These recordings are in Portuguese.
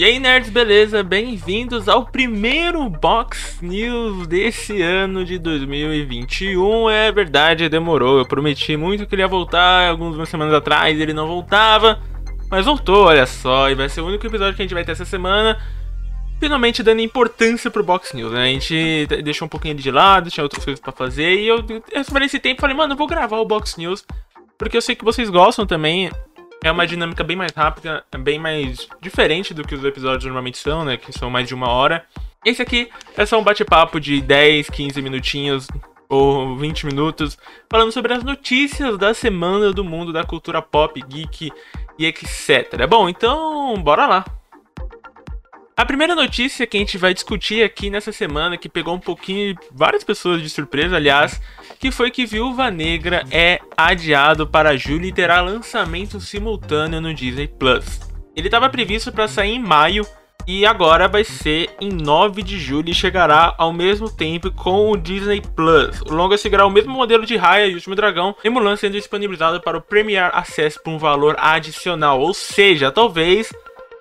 E aí, nerds, beleza? Bem-vindos ao primeiro Box News desse ano de 2021. É verdade, demorou. Eu prometi muito que ele ia voltar algumas semanas atrás, ele não voltava, mas voltou, olha só. E vai ser o único episódio que a gente vai ter essa semana. Finalmente dando importância pro Box News, né? A gente deixou um pouquinho de lado, tinha outras coisas para fazer. E eu, eu esse tempo falei, mano, eu vou gravar o Box News. Porque eu sei que vocês gostam também. É uma dinâmica bem mais rápida, bem mais diferente do que os episódios normalmente são, né? Que são mais de uma hora. Esse aqui é só um bate-papo de 10, 15 minutinhos ou 20 minutos, falando sobre as notícias da semana do mundo da cultura pop, geek e etc. Bom, então bora lá. A primeira notícia que a gente vai discutir aqui nessa semana, que pegou um pouquinho várias pessoas de surpresa, aliás, que foi que Viúva Negra é adiado para julho e terá lançamento simultâneo no Disney Plus. Ele estava previsto para sair em maio e agora vai ser em 9 de julho e chegará ao mesmo tempo com o Disney Plus. O longa seguirá o mesmo modelo de Raya e Último Dragão, e Mulan sendo disponibilizado para o Premier Access por um valor adicional, ou seja, talvez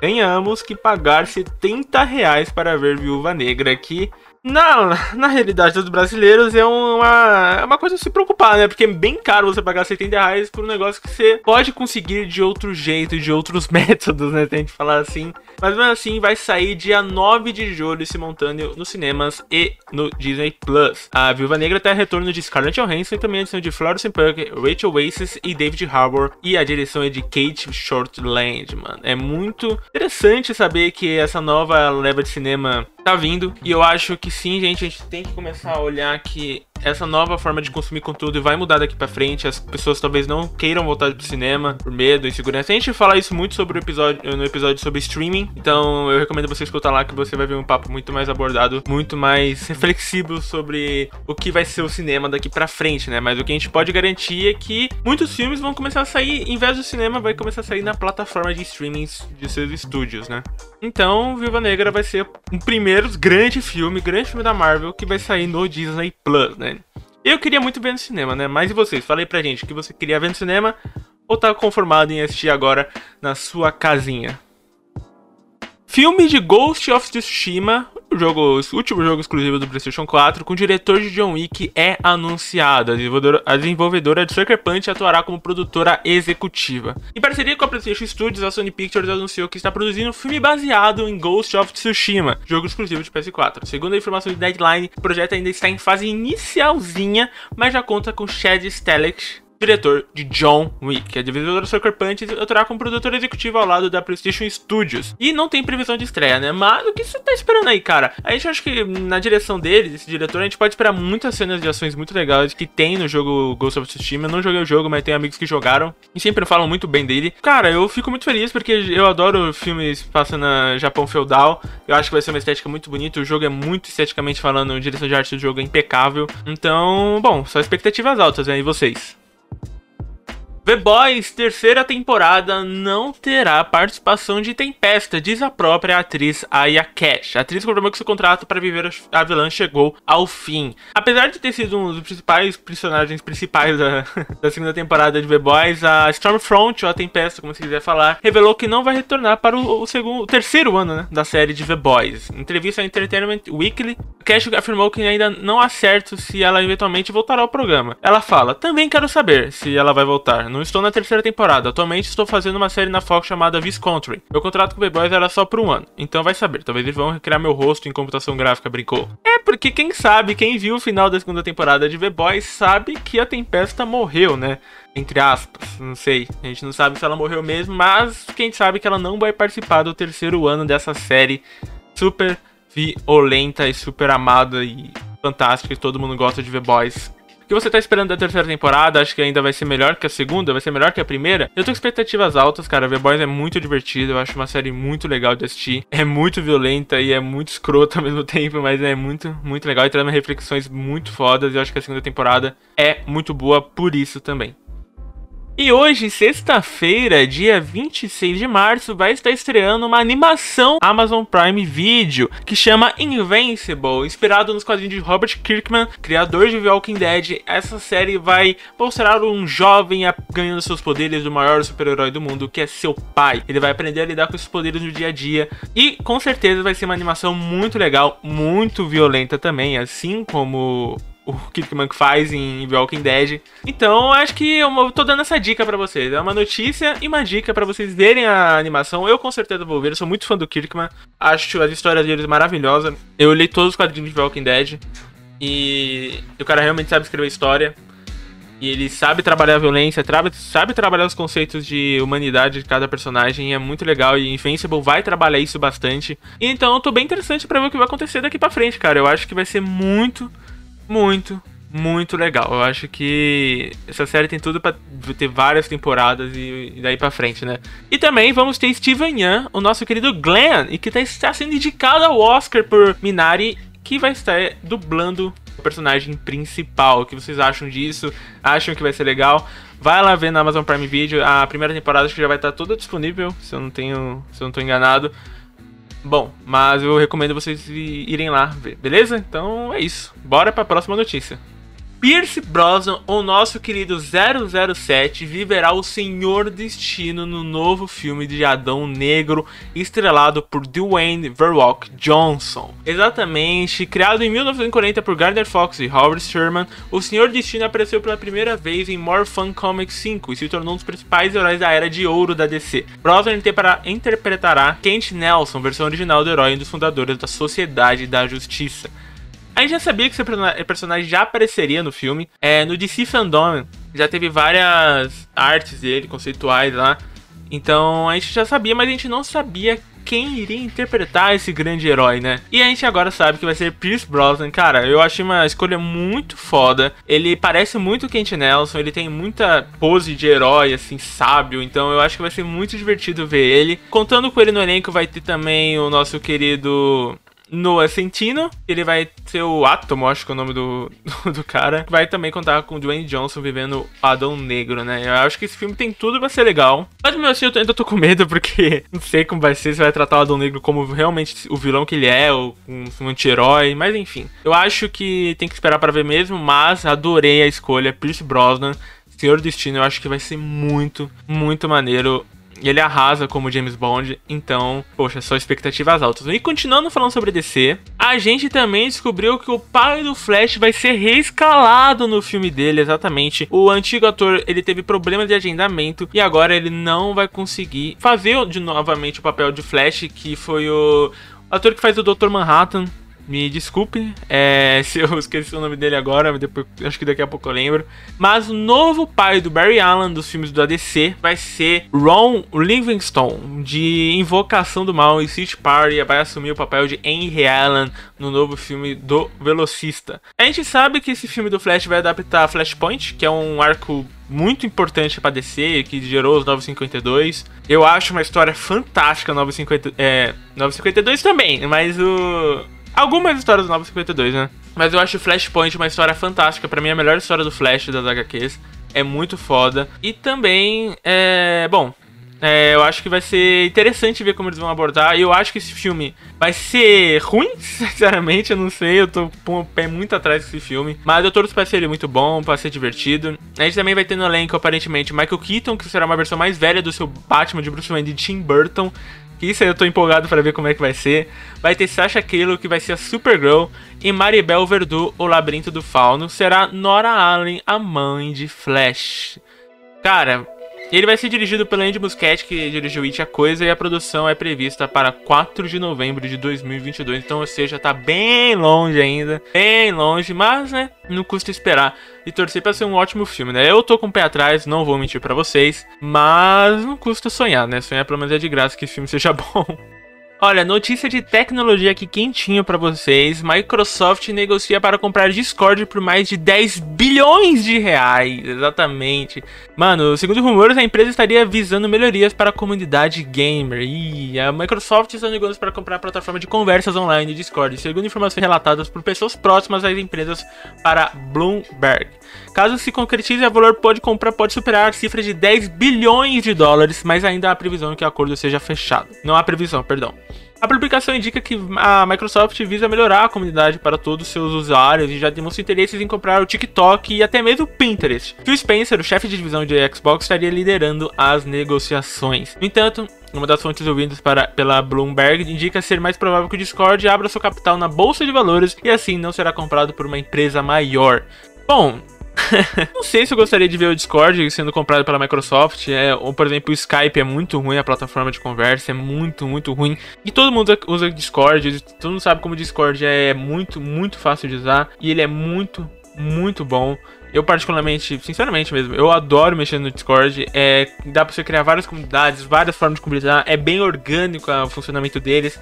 tenhamos que pagar 70 reais para ver Viúva Negra aqui na, na realidade dos brasileiros é uma, é uma coisa a se preocupar, né? Porque é bem caro você pagar 70 reais por um negócio que você pode conseguir de outro jeito, de outros métodos, né? Tem que falar assim. Mas mesmo assim, vai sair dia 9 de julho simultâneo nos cinemas e no Disney Plus. A Viúva Negra tem retorno de Scarlett Johansson e também a edição de Florence Pugh, Rachel Weisz e David Harbour. E a direção é de Kate Shortland, mano. É muito interessante saber que essa nova leva de cinema tá vindo. E eu acho que sim, gente, a gente tem que começar a olhar que essa nova forma de consumir conteúdo vai mudar daqui para frente. As pessoas talvez não queiram voltar pro cinema por medo, insegurança. A gente fala isso muito sobre o episódio no episódio sobre streaming. Então eu recomendo você escutar lá que você vai ver um papo muito mais abordado, muito mais reflexivo sobre o que vai ser o cinema daqui para frente, né? Mas o que a gente pode garantir é que muitos filmes vão começar a sair, em vez do cinema, vai começar a sair na plataforma de streaming de seus estúdios, né? Então, Viúva Negra vai ser um primeiro grande filme, grande filme da Marvel que vai sair no Disney Plus, né? Eu queria muito ver no cinema, né? Mas e vocês? Falei pra gente que você queria ver no cinema ou tá conformado em assistir agora na sua casinha? Filme de Ghost of Tsushima, o, jogo, o último jogo exclusivo do PlayStation 4, com o diretor de John Wick, é anunciado. A desenvolvedora, a desenvolvedora de Sucker Punch atuará como produtora executiva. Em parceria com a PlayStation Studios, a Sony Pictures anunciou que está produzindo um filme baseado em Ghost of Tsushima, jogo exclusivo de PS4. Segundo a informação de Deadline, o projeto ainda está em fase inicialzinha, mas já conta com Chad Stahelski diretor de John Wick. A divisora Sucker Punch atuará como produtor executivo ao lado da PlayStation Studios. E não tem previsão de estreia, né? Mas o que você tá esperando aí, cara? A gente acha que na direção dele, desse diretor, a gente pode esperar muitas cenas de ações muito legais que tem no jogo Ghost of Tsushima. Eu não joguei o jogo, mas tem amigos que jogaram e sempre falam muito bem dele. Cara, eu fico muito feliz porque eu adoro filmes passando na Japão feudal. Eu acho que vai ser uma estética muito bonita. O jogo é muito esteticamente falando, a direção de arte do jogo é impecável. Então, bom, só expectativas altas, né? E vocês? The Boys, terceira temporada, não terá participação de Tempesta, diz a própria atriz Aya Cash. A atriz confirmou que seu contrato para viver a vilã chegou ao fim. Apesar de ter sido um dos principais personagens principais da, da segunda temporada de The Boys, a Stormfront, ou a Tempesta, como se quiser falar, revelou que não vai retornar para o, o segundo, o terceiro ano né, da série de The Boys. Em entrevista à Entertainment Weekly, Cash afirmou que ainda não há certo se ela eventualmente voltará ao programa. Ela fala: Também quero saber se ela vai voltar. Não estou na terceira temporada. Atualmente estou fazendo uma série na Fox chamada Vice Country. Meu contrato com o The Boys era só por um ano. Então vai saber. Talvez eles vão recriar meu rosto em computação gráfica, brincou. É porque quem sabe, quem viu o final da segunda temporada de The Boys sabe que a Tempesta morreu, né? Entre aspas, não sei. A gente não sabe se ela morreu mesmo, mas quem sabe que ela não vai participar do terceiro ano dessa série super violenta e super amada e fantástica que todo mundo gosta de The Boys. O que você tá esperando da terceira temporada? Acho que ainda vai ser melhor que a segunda, vai ser melhor que a primeira. Eu tô com expectativas altas, cara. The Boys é muito divertido, eu acho uma série muito legal de assistir. É muito violenta e é muito escrota ao mesmo tempo, mas é muito, muito legal e traz reflexões muito fodas. E eu acho que a segunda temporada é muito boa por isso também. E hoje, sexta-feira, dia 26 de março, vai estar estreando uma animação Amazon Prime Video que chama Invincible, inspirado nos quadrinhos de Robert Kirkman, criador de The Walking Dead. Essa série vai mostrar um jovem ganhando seus poderes do maior super-herói do mundo, que é seu pai. Ele vai aprender a lidar com esses poderes no dia a dia e com certeza vai ser uma animação muito legal, muito violenta também, assim como o Kirkman faz em The Walking Dead. Então, acho que eu tô dando essa dica para vocês. É uma notícia e uma dica para vocês verem a animação. Eu com certeza vou ver, eu sou muito fã do Kirkman. Acho as histórias deles maravilhosas. Eu li todos os quadrinhos de The Walking Dead. E o cara realmente sabe escrever história. E ele sabe trabalhar a violência, sabe trabalhar os conceitos de humanidade de cada personagem. é muito legal. E Invincible vai trabalhar isso bastante. Então eu tô bem interessante para ver o que vai acontecer daqui para frente, cara. Eu acho que vai ser muito muito, muito legal. Eu acho que essa série tem tudo para ter várias temporadas e, daí para frente, né? E também vamos ter Steven Yeun, o nosso querido Glenn, e que tá, está sendo indicado ao Oscar por Minari, que vai estar dublando o personagem principal. O que vocês acham disso? Acham que vai ser legal? Vai lá ver na Amazon Prime Video. A primeira temporada acho que já vai estar toda disponível, se eu não tenho, se eu não tô enganado. Bom, mas eu recomendo vocês irem lá ver, beleza? Então é isso. Bora para a próxima notícia. Pierce Brosnan, o nosso querido 007, viverá o Senhor Destino no novo filme de Adão Negro, estrelado por Dwayne The Rock Johnson. Exatamente, criado em 1940 por Gardner Fox e Howard Sherman, o Senhor Destino apareceu pela primeira vez em More Fun Comics 5 e se tornou um dos principais heróis da era de ouro da DC. Brosnan interpretará Kent Nelson, versão original do herói e um dos fundadores da Sociedade da Justiça. A gente já sabia que esse personagem já apareceria no filme. É, no DC Fandom já teve várias artes dele, conceituais lá. Então a gente já sabia, mas a gente não sabia quem iria interpretar esse grande herói, né? E a gente agora sabe que vai ser Pierce Brosnan. Cara, eu achei uma escolha muito foda. Ele parece muito Kent Nelson, ele tem muita pose de herói, assim, sábio. Então eu acho que vai ser muito divertido ver ele. Contando com ele no elenco, vai ter também o nosso querido Noah Centino, ele vai ser o Atom, acho que é o nome do, do, do, cara. Vai também contar com o Dwayne Johnson vivendo Adão Negro, né? Eu acho que esse filme tem tudo pra ser legal. Mas, meu, assim, eu ainda tô com medo porque não sei como vai ser, se vai tratar o Adão Negro como realmente o vilão que ele é, ou um, um anti-herói, mas enfim. Eu acho que tem que esperar para ver mesmo, mas adorei a escolha. Pierce Brosnan, Senhor Destino, eu acho que vai ser muito, muito maneiro. E ele arrasa como James Bond, então, poxa, só expectativas altas. E continuando falando sobre DC, a gente também descobriu que o pai do Flash vai ser reescalado no filme dele, exatamente. O antigo ator, ele teve problemas de agendamento e agora ele não vai conseguir fazer de novamente o papel de Flash, que foi o ator que faz o Dr. Manhattan me desculpe é, se eu esqueci o nome dele agora, depois, acho que daqui a pouco eu lembro. Mas o novo pai do Barry Allen dos filmes do ADC vai ser Ron Livingstone, de Invocação do Mal e City Party, vai assumir o papel de Henry Allen no novo filme do Velocista. A gente sabe que esse filme do Flash vai adaptar Flashpoint, que é um arco muito importante para DC, que gerou os 952. Eu acho uma história fantástica, 950, é, 952 também, mas o Algumas histórias do 952, né? Mas eu acho Flashpoint uma história fantástica. Para mim, a melhor história do Flash das HQs. É muito foda. E também, é. Bom, é, eu acho que vai ser interessante ver como eles vão abordar. E eu acho que esse filme vai ser ruim, sinceramente, eu não sei. Eu tô com o pé muito atrás desse filme. Mas eu torço pra ser muito bom, pra ser divertido. A gente também vai ter no elenco, aparentemente, Michael Keaton, que será uma versão mais velha do seu Batman de Bruce Wayne de Tim Burton. Isso aí eu tô empolgado para ver como é que vai ser. Vai ter Sasha Kilo, que vai ser a Supergirl. E Maribel Verdú, o Labirinto do Fauno, será Nora Allen, a mãe de Flash. Cara, ele vai ser dirigido pelo Andy Muschietti, que dirigiu It a Coisa, e a produção é prevista para 4 de novembro de 2022. Então, ou seja, tá bem longe ainda, bem longe, mas, né, não custa esperar e torcer para ser um ótimo filme, né? Eu tô com o pé atrás, não vou mentir para vocês, mas não custa sonhar, né? Sonhar pelo menos é de graça que esse filme seja bom. Olha, notícia de tecnologia aqui quentinho para vocês. Microsoft negocia para comprar Discord por mais de 10 bilhões de reais. Exatamente. Mano, segundo rumores, a empresa estaria visando melhorias para a comunidade gamer. E a Microsoft está negociando para comprar a plataforma de conversas online Discord, segundo informações relatadas por pessoas próximas às empresas para Bloomberg. Caso se concretize, o valor pode comprar pode superar a cifra de 10 bilhões de dólares, mas ainda há previsão que o acordo seja fechado. Não há previsão, perdão. A publicação indica que a Microsoft visa melhorar a comunidade para todos os seus usuários e já demonstra interesses em comprar o TikTok e até mesmo o Pinterest. Phil Spencer, o chefe de divisão de Xbox, estaria liderando as negociações. No entanto, uma das fontes ouvidas para, pela Bloomberg indica ser mais provável que o Discord abra seu capital na bolsa de valores e assim não será comprado por uma empresa maior. Bom, não sei se eu gostaria de ver o Discord sendo comprado pela Microsoft. É, ou, por exemplo, o Skype é muito ruim, a plataforma de conversa é muito, muito ruim. E todo mundo usa Discord, todo mundo sabe como o Discord é muito, muito fácil de usar. E ele é muito, muito bom. Eu, particularmente, sinceramente mesmo, eu adoro mexer no Discord. É, dá pra você criar várias comunidades, várias formas de comunidade. É bem orgânico o funcionamento deles.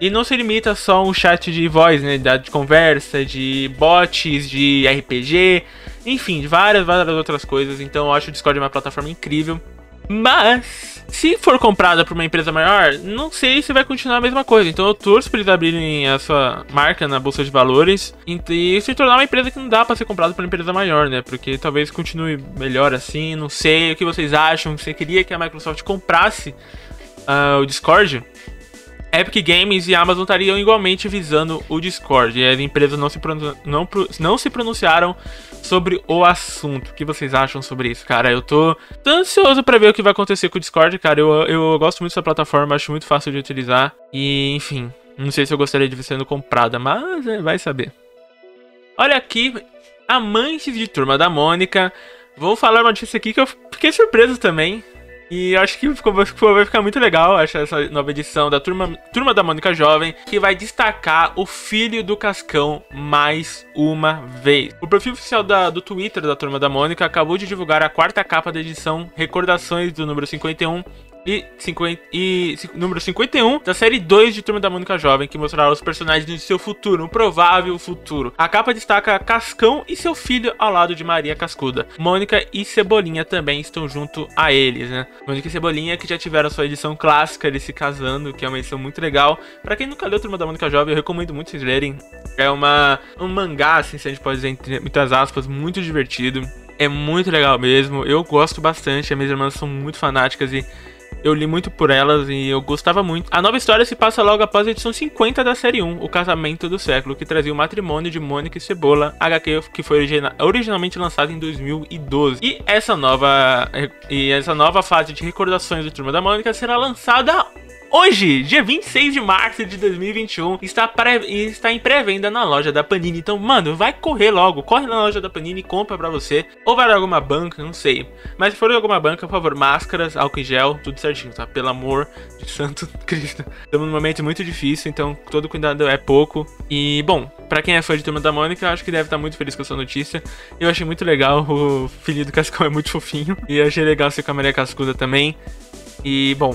E não se limita só a um chat de voz, né? De conversa, de bots, de RPG, enfim, várias, várias outras coisas. Então eu acho o Discord uma plataforma incrível. Mas, se for comprada por uma empresa maior, não sei se vai continuar a mesma coisa. Então eu torço para eles abrirem a sua marca na bolsa de valores e se tornar uma empresa que não dá para ser comprada por uma empresa maior, né? Porque talvez continue melhor assim. Não sei o que vocês acham. Você queria que a Microsoft comprasse uh, o Discord? Epic Games e Amazon estariam igualmente visando o Discord. E as empresas não se, não, não se pronunciaram sobre o assunto. O que vocês acham sobre isso, cara? Eu tô, tô ansioso para ver o que vai acontecer com o Discord, cara. Eu, eu gosto muito dessa plataforma, acho muito fácil de utilizar. E, enfim, não sei se eu gostaria de ver sendo comprada, mas é, vai saber. Olha aqui, amantes de Turma da Mônica. Vou falar uma notícia aqui que eu fiquei surpreso também. E acho que ficou, vai ficar muito legal acho, essa nova edição da Turma, Turma da Mônica Jovem, que vai destacar o filho do Cascão mais uma vez. O perfil oficial da, do Twitter da Turma da Mônica acabou de divulgar a quarta capa da edição Recordações do número 51 e, 50, e número 51 da série 2 de Turma da Mônica Jovem, que mostrará os personagens de seu futuro, um provável futuro. A capa destaca Cascão e seu filho ao lado de Maria Cascuda. Mônica e Cebolinha também estão junto a eles, né? Mônica e Cebolinha que já tiveram sua edição clássica eles se casando, que é uma edição muito legal. Para quem nunca leu Turma da Mônica Jovem, eu recomendo muito vocês lerem. É uma um mangá, assim, se a gente pode dizer entre muitas aspas, muito divertido. É muito legal mesmo. Eu gosto bastante. As minhas irmãs são muito fanáticas e eu li muito por elas e eu gostava muito. A nova história se passa logo após a edição 50 da série 1, O Casamento do Século, que trazia o matrimônio de Mônica e Cebola, HQ que foi originalmente lançado em 2012. E essa nova e essa nova fase de recordações do Turma da Mônica será lançada Hoje, dia 26 de março de 2021, está, pré, está em pré-venda na loja da Panini. Então, mano, vai correr logo. Corre na loja da Panini e compra pra você. Ou vai em alguma banca, não sei. Mas se for em alguma banca, por favor, máscaras, álcool em gel, tudo certinho, tá? Pelo amor de Santo Cristo. Estamos num momento muito difícil, então todo cuidado é pouco. E, bom, pra quem é fã de Turma da Mônica, eu acho que deve estar muito feliz com essa notícia. Eu achei muito legal, o filho do Cascão é muito fofinho. E achei legal ser com a Maria Cascuda também. E, bom,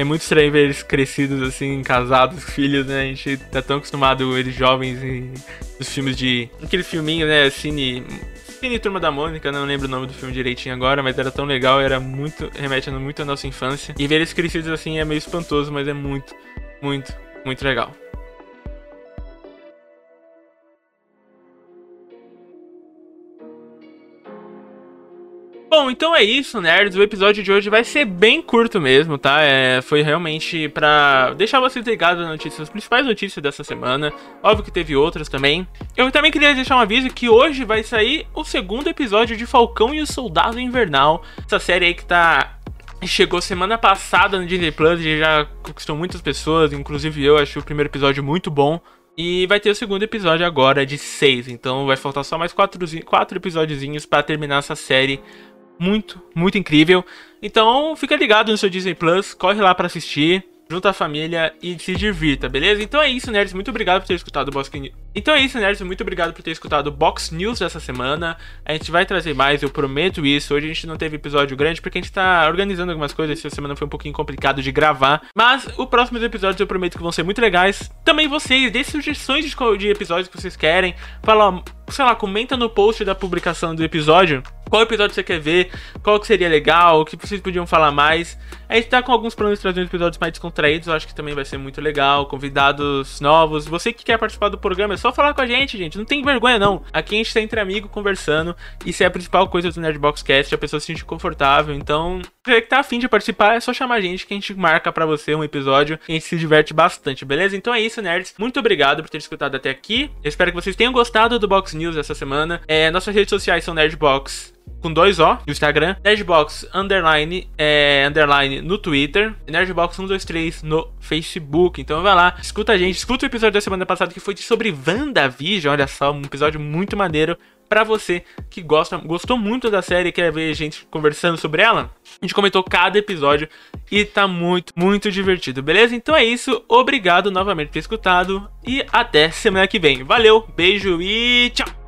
é muito estranho ver eles crescidos, assim, casados, filhos, né? A gente tá tão acostumado eles jovens em, nos filmes de. Aquele filminho, né? Cine. Cine Turma da Mônica, não lembro o nome do filme direitinho agora, mas era tão legal, era muito. remete muito à nossa infância. E ver eles crescidos assim é meio espantoso, mas é muito, muito, muito legal. Bom, então é isso, nerds. O episódio de hoje vai ser bem curto mesmo, tá? É, foi realmente pra deixar vocês ligados nas notícias, as principais notícias dessa semana. Óbvio que teve outras também. Eu também queria deixar um aviso que hoje vai sair o segundo episódio de Falcão e o Soldado Invernal. Essa série aí que tá chegou semana passada no Disney Plus e já conquistou muitas pessoas, inclusive eu achei o primeiro episódio muito bom. E vai ter o segundo episódio agora de seis, então vai faltar só mais quatro, quatro episódiozinhos para terminar essa série muito, muito incrível. Então fica ligado no seu Disney Plus, corre lá para assistir, junta a família e se divirta, beleza? Então é isso, nerds. Muito obrigado por ter escutado o Box News. Então é isso, nerds. Muito obrigado por ter escutado o Box News dessa semana. A gente vai trazer mais, eu prometo isso. Hoje a gente não teve episódio grande porque a gente tá organizando algumas coisas. Essa semana foi um pouquinho complicado de gravar. Mas os próximos episódios eu prometo que vão ser muito legais. Também vocês, dê sugestões de, episódios que vocês querem. Fala, sei lá, comenta no post da publicação do episódio qual episódio você quer ver, qual que seria legal, o que vocês podiam falar mais. A gente tá com alguns planos de trazer episódios mais descontraídos, eu acho que também vai ser muito legal, convidados novos. Você que quer participar do programa, é só falar com a gente, gente, não tem vergonha não. Aqui a gente tá entre amigos conversando, isso é a principal coisa do Nerdbox Cast, a pessoa se sentir confortável, então, você que tá afim de participar, é só chamar a gente que a gente marca para você um episódio e a gente se diverte bastante, beleza? Então é isso, nerds. Muito obrigado por ter escutado até aqui. Eu espero que vocês tenham gostado do Box News essa semana. É, nossas redes sociais são Nerdbox com dois O no Instagram, Nerdbox underline, é, underline no Twitter, Nerdbox 123 no Facebook. Então vai lá, escuta a gente, escuta o episódio da semana passada que foi sobre WandaVision, olha só, um episódio muito maneiro para você que gosta, gostou muito da série e quer ver a gente conversando sobre ela. A gente comentou cada episódio e tá muito, muito divertido, beleza? Então é isso, obrigado novamente por ter escutado e até semana que vem. Valeu, beijo e tchau!